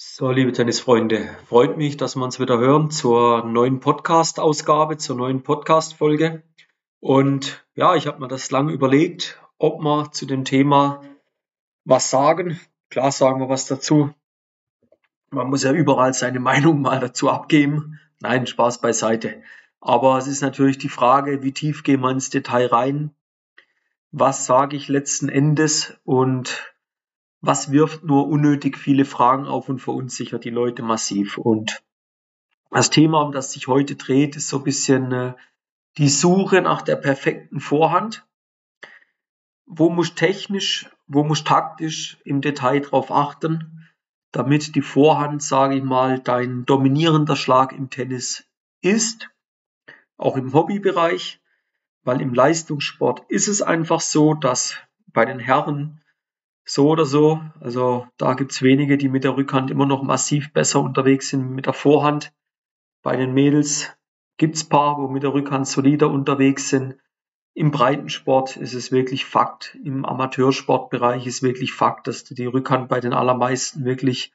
So, liebe Tennisfreunde, freut mich, dass wir uns wieder hören zur neuen Podcast-Ausgabe, zur neuen Podcast-Folge. Und ja, ich habe mir das lange überlegt, ob wir zu dem Thema was sagen. Klar sagen wir was dazu. Man muss ja überall seine Meinung mal dazu abgeben. Nein, Spaß beiseite. Aber es ist natürlich die Frage, wie tief gehen wir ins Detail rein? Was sage ich letzten Endes? Und was wirft nur unnötig viele Fragen auf und verunsichert die Leute massiv. Und das Thema, um das sich heute dreht, ist so ein bisschen äh, die Suche nach der perfekten Vorhand. Wo muss technisch, wo muss taktisch im Detail drauf achten, damit die Vorhand, sage ich mal, dein dominierender Schlag im Tennis ist, auch im Hobbybereich, weil im Leistungssport ist es einfach so, dass bei den Herren so oder so. Also da gibt's wenige, die mit der Rückhand immer noch massiv besser unterwegs sind mit der Vorhand. Bei den Mädels gibt's paar, wo mit der Rückhand solider unterwegs sind. Im Breitensport ist es wirklich Fakt. Im Amateursportbereich ist wirklich Fakt, dass du die Rückhand bei den allermeisten wirklich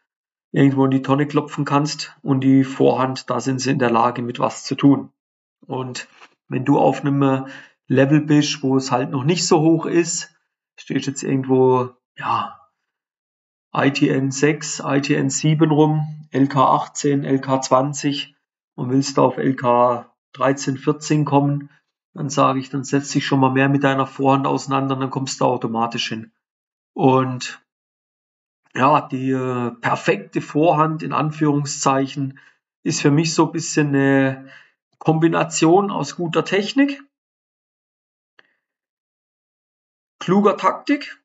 irgendwo in die Tonne klopfen kannst und die Vorhand, da sind sie in der Lage, mit was zu tun. Und wenn du auf einem Level bist, wo es halt noch nicht so hoch ist, stehst jetzt irgendwo ja, ITN 6, ITN 7 rum, LK 18, LK 20 und willst du auf LK 13, 14 kommen, dann sage ich, dann setz dich schon mal mehr mit deiner Vorhand auseinander, dann kommst du automatisch hin. Und ja, die äh, perfekte Vorhand in Anführungszeichen ist für mich so ein bisschen eine Kombination aus guter Technik, kluger Taktik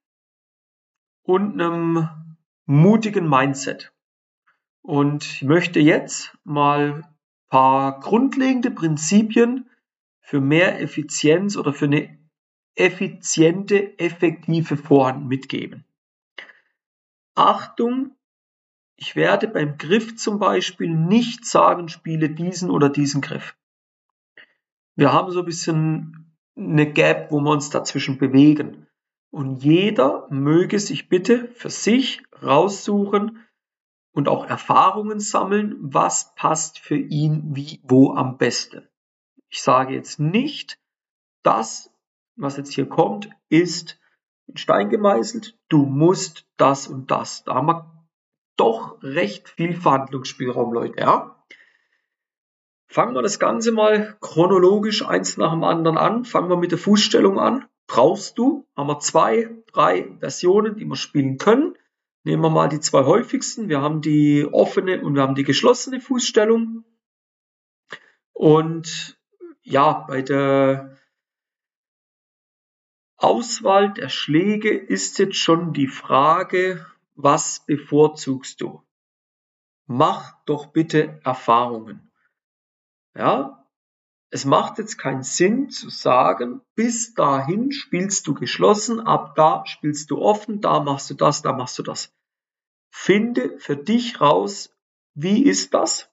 und einem mutigen Mindset. Und ich möchte jetzt mal paar grundlegende Prinzipien für mehr Effizienz oder für eine effiziente, effektive Vorhand mitgeben. Achtung, ich werde beim Griff zum Beispiel nicht sagen, spiele diesen oder diesen Griff. Wir haben so ein bisschen eine Gap, wo wir uns dazwischen bewegen. Und jeder möge sich bitte für sich raussuchen und auch Erfahrungen sammeln, was passt für ihn wie wo am besten. Ich sage jetzt nicht, das, was jetzt hier kommt, ist in Stein gemeißelt. Du musst das und das. Da haben wir doch recht viel Verhandlungsspielraum, Leute, ja? Fangen wir das Ganze mal chronologisch eins nach dem anderen an. Fangen wir mit der Fußstellung an brauchst du, haben wir zwei, drei Versionen, die wir spielen können. Nehmen wir mal die zwei häufigsten. Wir haben die offene und wir haben die geschlossene Fußstellung. Und ja, bei der Auswahl der Schläge ist jetzt schon die Frage, was bevorzugst du? Mach doch bitte Erfahrungen. Ja, es macht jetzt keinen Sinn zu sagen, bis dahin spielst du geschlossen, ab da spielst du offen, da machst du das, da machst du das. Finde für dich raus, wie ist das?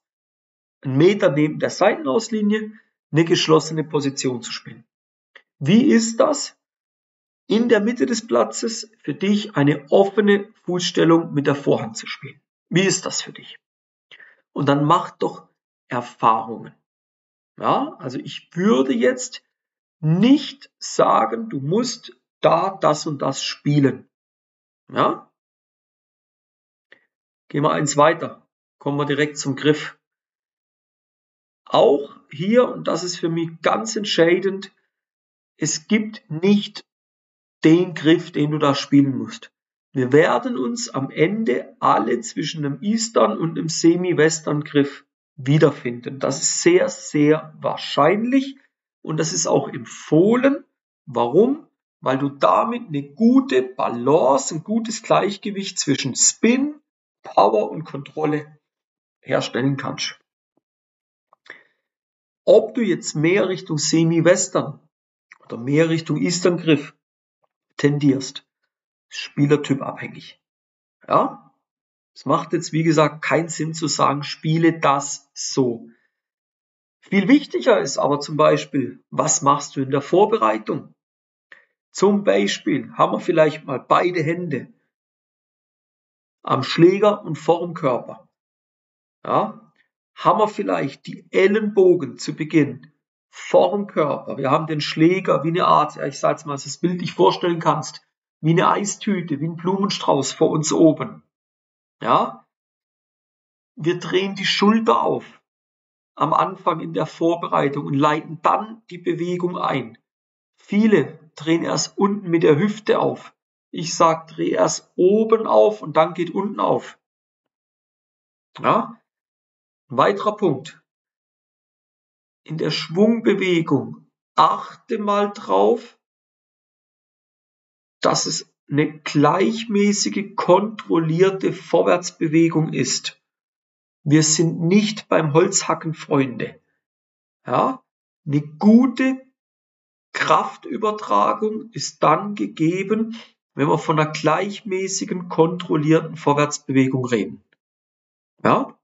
Ein Meter neben der Seitenauslinie eine geschlossene Position zu spielen. Wie ist das? In der Mitte des Platzes für dich eine offene Fußstellung mit der Vorhand zu spielen. Wie ist das für dich? Und dann mach doch Erfahrungen. Ja, also ich würde jetzt nicht sagen, du musst da das und das spielen. Ja? Gehen wir eins weiter. Kommen wir direkt zum Griff. Auch hier, und das ist für mich ganz entscheidend, es gibt nicht den Griff, den du da spielen musst. Wir werden uns am Ende alle zwischen einem Eastern und einem Semi-Western Griff wiederfinden. Das ist sehr, sehr wahrscheinlich und das ist auch empfohlen. Warum? Weil du damit eine gute Balance, ein gutes Gleichgewicht zwischen Spin, Power und Kontrolle herstellen kannst. Ob du jetzt mehr Richtung Semi-Western oder mehr Richtung Eastern Griff tendierst, Spielertyp abhängig. Ja, es macht jetzt, wie gesagt, keinen Sinn zu sagen, spiele das so. Viel wichtiger ist aber zum Beispiel, was machst du in der Vorbereitung? Zum Beispiel haben wir vielleicht mal beide Hände am Schläger und vor dem Körper. Ja, haben wir vielleicht die Ellenbogen zu Beginn vor dem Körper. Wir haben den Schläger wie eine Art, ich sage jetzt mal, das Bild dich vorstellen kannst, wie eine Eistüte, wie ein Blumenstrauß vor uns oben. Ja, wir drehen die Schulter auf am Anfang in der Vorbereitung und leiten dann die Bewegung ein. Viele drehen erst unten mit der Hüfte auf. Ich sage, dreh erst oben auf und dann geht unten auf. Ja? Ein weiterer Punkt. In der Schwungbewegung achte mal drauf, dass es eine gleichmäßige, kontrollierte Vorwärtsbewegung ist. Wir sind nicht beim Holzhacken Freunde. Ja, eine gute Kraftübertragung ist dann gegeben, wenn wir von einer gleichmäßigen, kontrollierten Vorwärtsbewegung reden. Ja?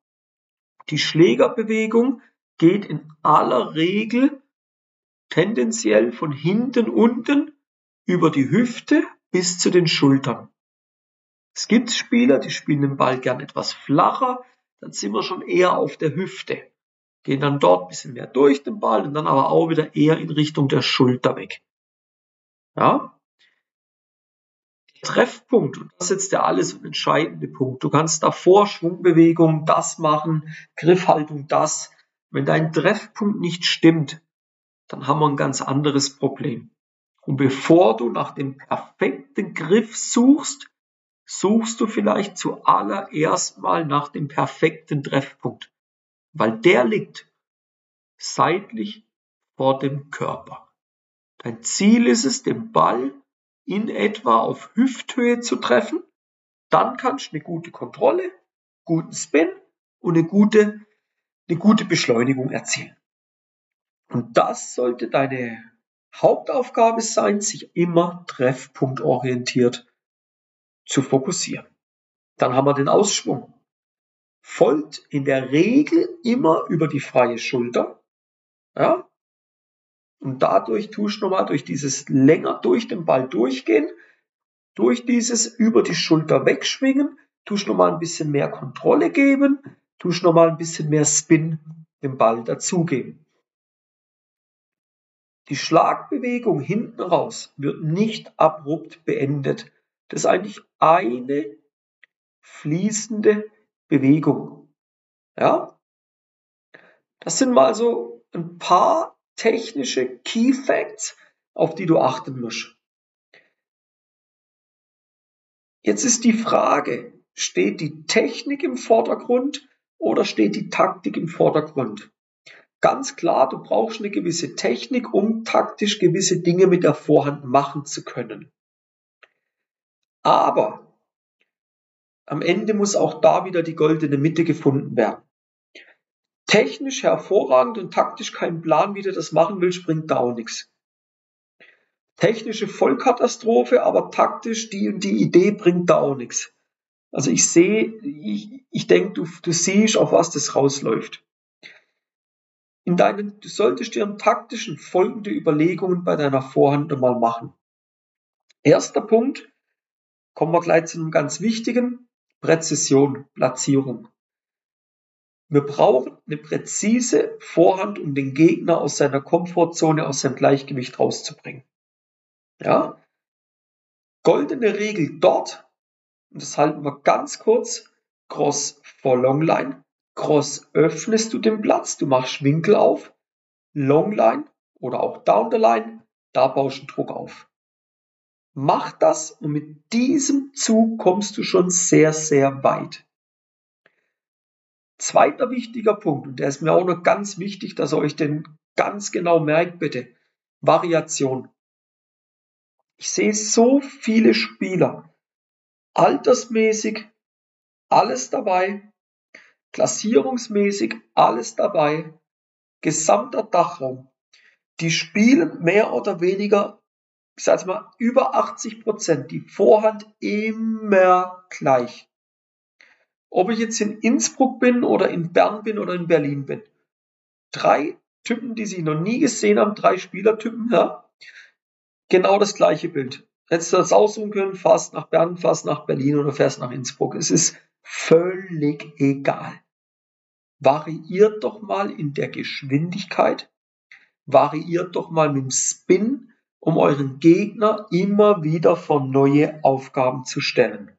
Die Schlägerbewegung geht in aller Regel tendenziell von hinten unten über die Hüfte bis zu den Schultern. Es gibt Spieler, die spielen den Ball gern etwas flacher, dann sind wir schon eher auf der Hüfte. Gehen dann dort ein bisschen mehr durch den Ball und dann aber auch wieder eher in Richtung der Schulter weg. Ja? Treffpunkt, und das ist jetzt der alles entscheidende Punkt. Du kannst davor Schwungbewegung das machen, Griffhaltung das. Wenn dein Treffpunkt nicht stimmt, dann haben wir ein ganz anderes Problem. Und bevor du nach dem perfekten Griff suchst, suchst du vielleicht zuallererst mal nach dem perfekten Treffpunkt, weil der liegt seitlich vor dem Körper. Dein Ziel ist es, den Ball in etwa auf Hüfthöhe zu treffen, dann kannst du eine gute Kontrolle, guten Spin und eine gute, eine gute Beschleunigung erzielen. Und das sollte deine Hauptaufgabe sein, sich immer treffpunktorientiert zu fokussieren. Dann haben wir den Ausschwung. Folgt in der Regel immer über die freie Schulter. Ja, und dadurch tust du nochmal durch dieses länger durch den Ball durchgehen, durch dieses über die Schulter wegschwingen, tust nochmal ein bisschen mehr Kontrolle geben, tust nochmal ein bisschen mehr Spin dem Ball dazugeben. Die Schlagbewegung hinten raus wird nicht abrupt beendet. Das ist eigentlich eine fließende Bewegung. Ja? Das sind mal so ein paar technische Key Facts, auf die du achten musst. Jetzt ist die Frage, steht die Technik im Vordergrund oder steht die Taktik im Vordergrund? Ganz klar, du brauchst eine gewisse Technik, um taktisch gewisse Dinge mit der Vorhand machen zu können. Aber am Ende muss auch da wieder die goldene Mitte gefunden werden technisch hervorragend und taktisch keinen Plan, wie du das machen willst, bringt da auch nichts. Technische Vollkatastrophe, aber taktisch die und die Idee bringt da auch nichts. Also ich sehe, ich, ich denke, du, du siehst, auf was das rausläuft. In deinen, du solltest dir im taktischen folgende Überlegungen bei deiner Vorhand mal machen. Erster Punkt, kommen wir gleich zu einem ganz wichtigen, Präzision, Platzierung. Wir brauchen eine präzise Vorhand, um den Gegner aus seiner Komfortzone, aus seinem Gleichgewicht rauszubringen. Ja? Goldene Regel dort, und das halten wir ganz kurz, Cross vor Longline. Cross öffnest du den Platz, du machst Winkel auf. Longline oder auch Down the Line, da baust du Druck auf. Mach das und mit diesem Zug kommst du schon sehr, sehr weit. Zweiter wichtiger Punkt, und der ist mir auch noch ganz wichtig, dass ihr euch den ganz genau merkt, bitte. Variation. Ich sehe so viele Spieler, altersmäßig alles dabei, klassierungsmäßig alles dabei, gesamter Dachraum. Die spielen mehr oder weniger, ich sage mal, über 80 Prozent, die Vorhand immer gleich. Ob ich jetzt in Innsbruck bin oder in Bern bin oder in Berlin bin. Drei Typen, die sie noch nie gesehen haben, drei Spielertypen, ja. Genau das gleiche Bild. hättest du das aussuchen können, fast nach Bern, fast nach Berlin oder fährst nach Innsbruck. Es ist völlig egal. Variiert doch mal in der Geschwindigkeit, variiert doch mal mit dem Spin, um euren Gegner immer wieder vor neue Aufgaben zu stellen.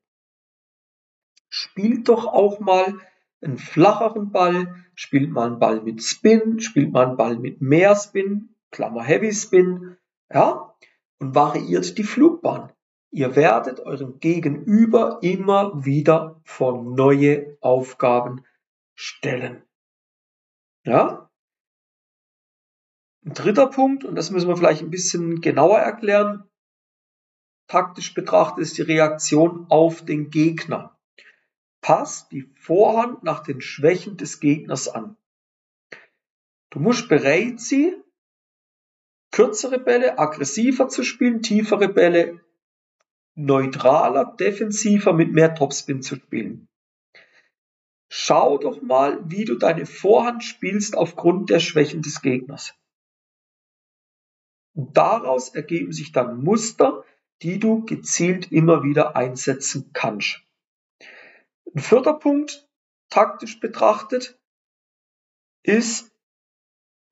Spielt doch auch mal einen flacheren Ball, spielt mal einen Ball mit Spin, spielt mal einen Ball mit mehr Spin, Klammer Heavy Spin, ja, und variiert die Flugbahn. Ihr werdet eurem Gegenüber immer wieder vor neue Aufgaben stellen. Ja? Ein dritter Punkt, und das müssen wir vielleicht ein bisschen genauer erklären, taktisch betrachtet ist die Reaktion auf den Gegner. Pass die Vorhand nach den Schwächen des Gegners an. Du musst bereit sein, kürzere Bälle aggressiver zu spielen, tiefere Bälle neutraler, defensiver mit mehr Topspin zu spielen. Schau doch mal, wie du deine Vorhand spielst aufgrund der Schwächen des Gegners. Und daraus ergeben sich dann Muster, die du gezielt immer wieder einsetzen kannst. Ein vierter Punkt, taktisch betrachtet, ist,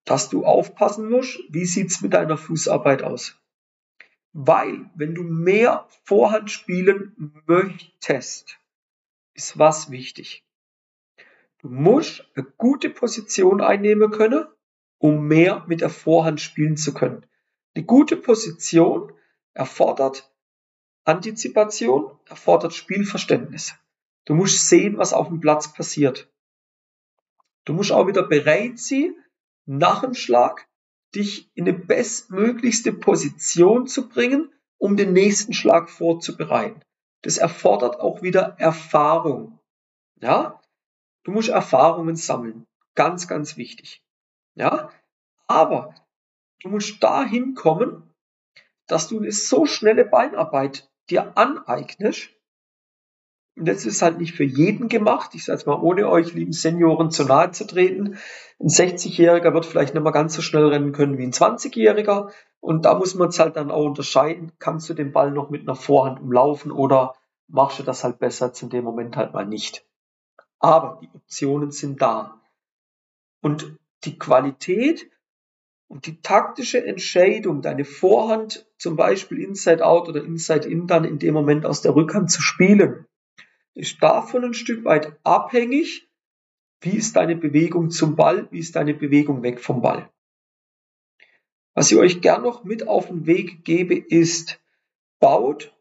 dass du aufpassen musst, wie sieht's mit deiner Fußarbeit aus. Weil, wenn du mehr Vorhand spielen möchtest, ist was wichtig. Du musst eine gute Position einnehmen können, um mehr mit der Vorhand spielen zu können. Eine gute Position erfordert Antizipation, erfordert Spielverständnis. Du musst sehen, was auf dem Platz passiert. Du musst auch wieder bereit sein, nach dem Schlag dich in eine bestmöglichste Position zu bringen, um den nächsten Schlag vorzubereiten. Das erfordert auch wieder Erfahrung. Ja? Du musst Erfahrungen sammeln. Ganz, ganz wichtig. Ja? Aber du musst dahin kommen, dass du eine so schnelle Beinarbeit dir aneignest, und das ist halt nicht für jeden gemacht. Ich sage es mal, ohne euch, lieben Senioren, zu nahe zu treten. Ein 60-Jähriger wird vielleicht nicht mehr ganz so schnell rennen können wie ein 20-Jähriger. Und da muss man es halt dann auch unterscheiden. Kannst du den Ball noch mit einer Vorhand umlaufen oder machst du das halt besser jetzt in dem Moment halt mal nicht. Aber die Optionen sind da. Und die Qualität und die taktische Entscheidung, deine Vorhand zum Beispiel Inside Out oder Inside In dann in dem Moment aus der Rückhand zu spielen, ist davon ein Stück weit abhängig, wie ist deine Bewegung zum Ball, wie ist deine Bewegung weg vom Ball. Was ich euch gern noch mit auf den Weg gebe, ist, baut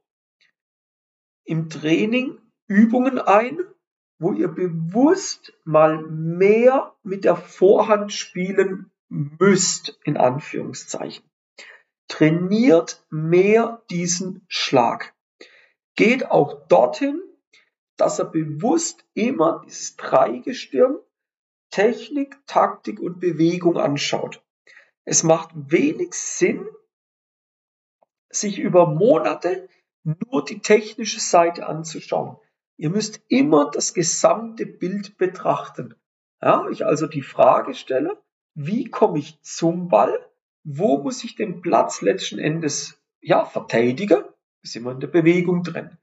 im Training Übungen ein, wo ihr bewusst mal mehr mit der Vorhand spielen müsst, in Anführungszeichen. Trainiert mehr diesen Schlag. Geht auch dorthin, dass er bewusst immer dieses Dreigestirn Technik, Taktik und Bewegung anschaut. Es macht wenig Sinn, sich über Monate nur die technische Seite anzuschauen. Ihr müsst immer das gesamte Bild betrachten. Ja, ich also die Frage stelle, wie komme ich zum Ball? Wo muss ich den Platz letzten Endes ja, verteidigen? Ist immer in der Bewegung drin.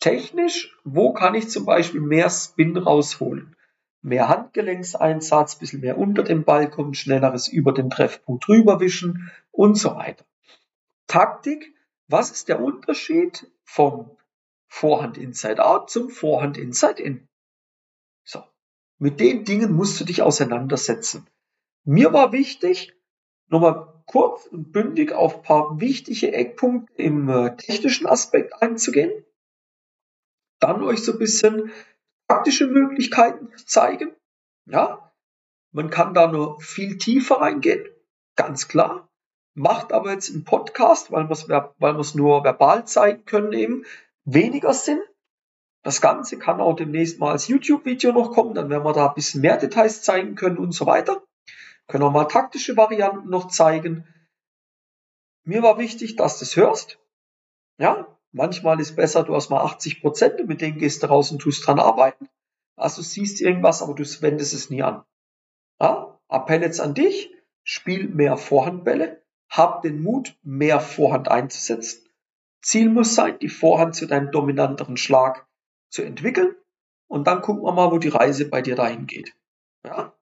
Technisch, wo kann ich zum Beispiel mehr Spin rausholen? Mehr Handgelenkseinsatz, bisschen mehr unter dem Ball kommen, schnelleres über den Treffpunkt rüberwischen und so weiter. Taktik, was ist der Unterschied vom Vorhand Inside Out zum Vorhand Inside In? So. Mit den Dingen musst du dich auseinandersetzen. Mir war wichtig, nochmal kurz und bündig auf ein paar wichtige Eckpunkte im äh, technischen Aspekt einzugehen dann euch so ein bisschen praktische Möglichkeiten zeigen. Ja, man kann da nur viel tiefer reingehen, ganz klar. Macht aber jetzt im Podcast, weil wir es nur verbal zeigen können, eben weniger Sinn. Das Ganze kann auch demnächst mal als YouTube-Video noch kommen, dann werden wir da ein bisschen mehr Details zeigen können und so weiter. Können auch mal taktische Varianten noch zeigen. Mir war wichtig, dass du es hörst. Ja, Manchmal ist besser, du hast mal 80 Prozent und mit denen gehst du raus und tust dran arbeiten. Also siehst irgendwas, aber du wendest es nie an. Ja? Appell jetzt an dich, spiel mehr Vorhandbälle, hab den Mut, mehr Vorhand einzusetzen. Ziel muss sein, die Vorhand zu deinem dominanteren Schlag zu entwickeln. Und dann gucken wir mal, wo die Reise bei dir dahin geht. Ja?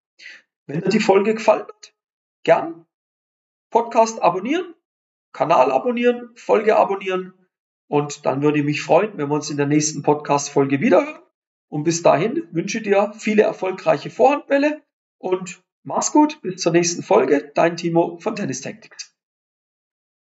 Wenn dir die Folge gefallen hat, gern Podcast abonnieren, Kanal abonnieren, Folge abonnieren. Und dann würde ich mich freuen, wenn wir uns in der nächsten Podcast-Folge wiederhören. Und bis dahin wünsche dir viele erfolgreiche Vorhandbälle und mach's gut. Bis zur nächsten Folge. Dein Timo von Tennis Tactics.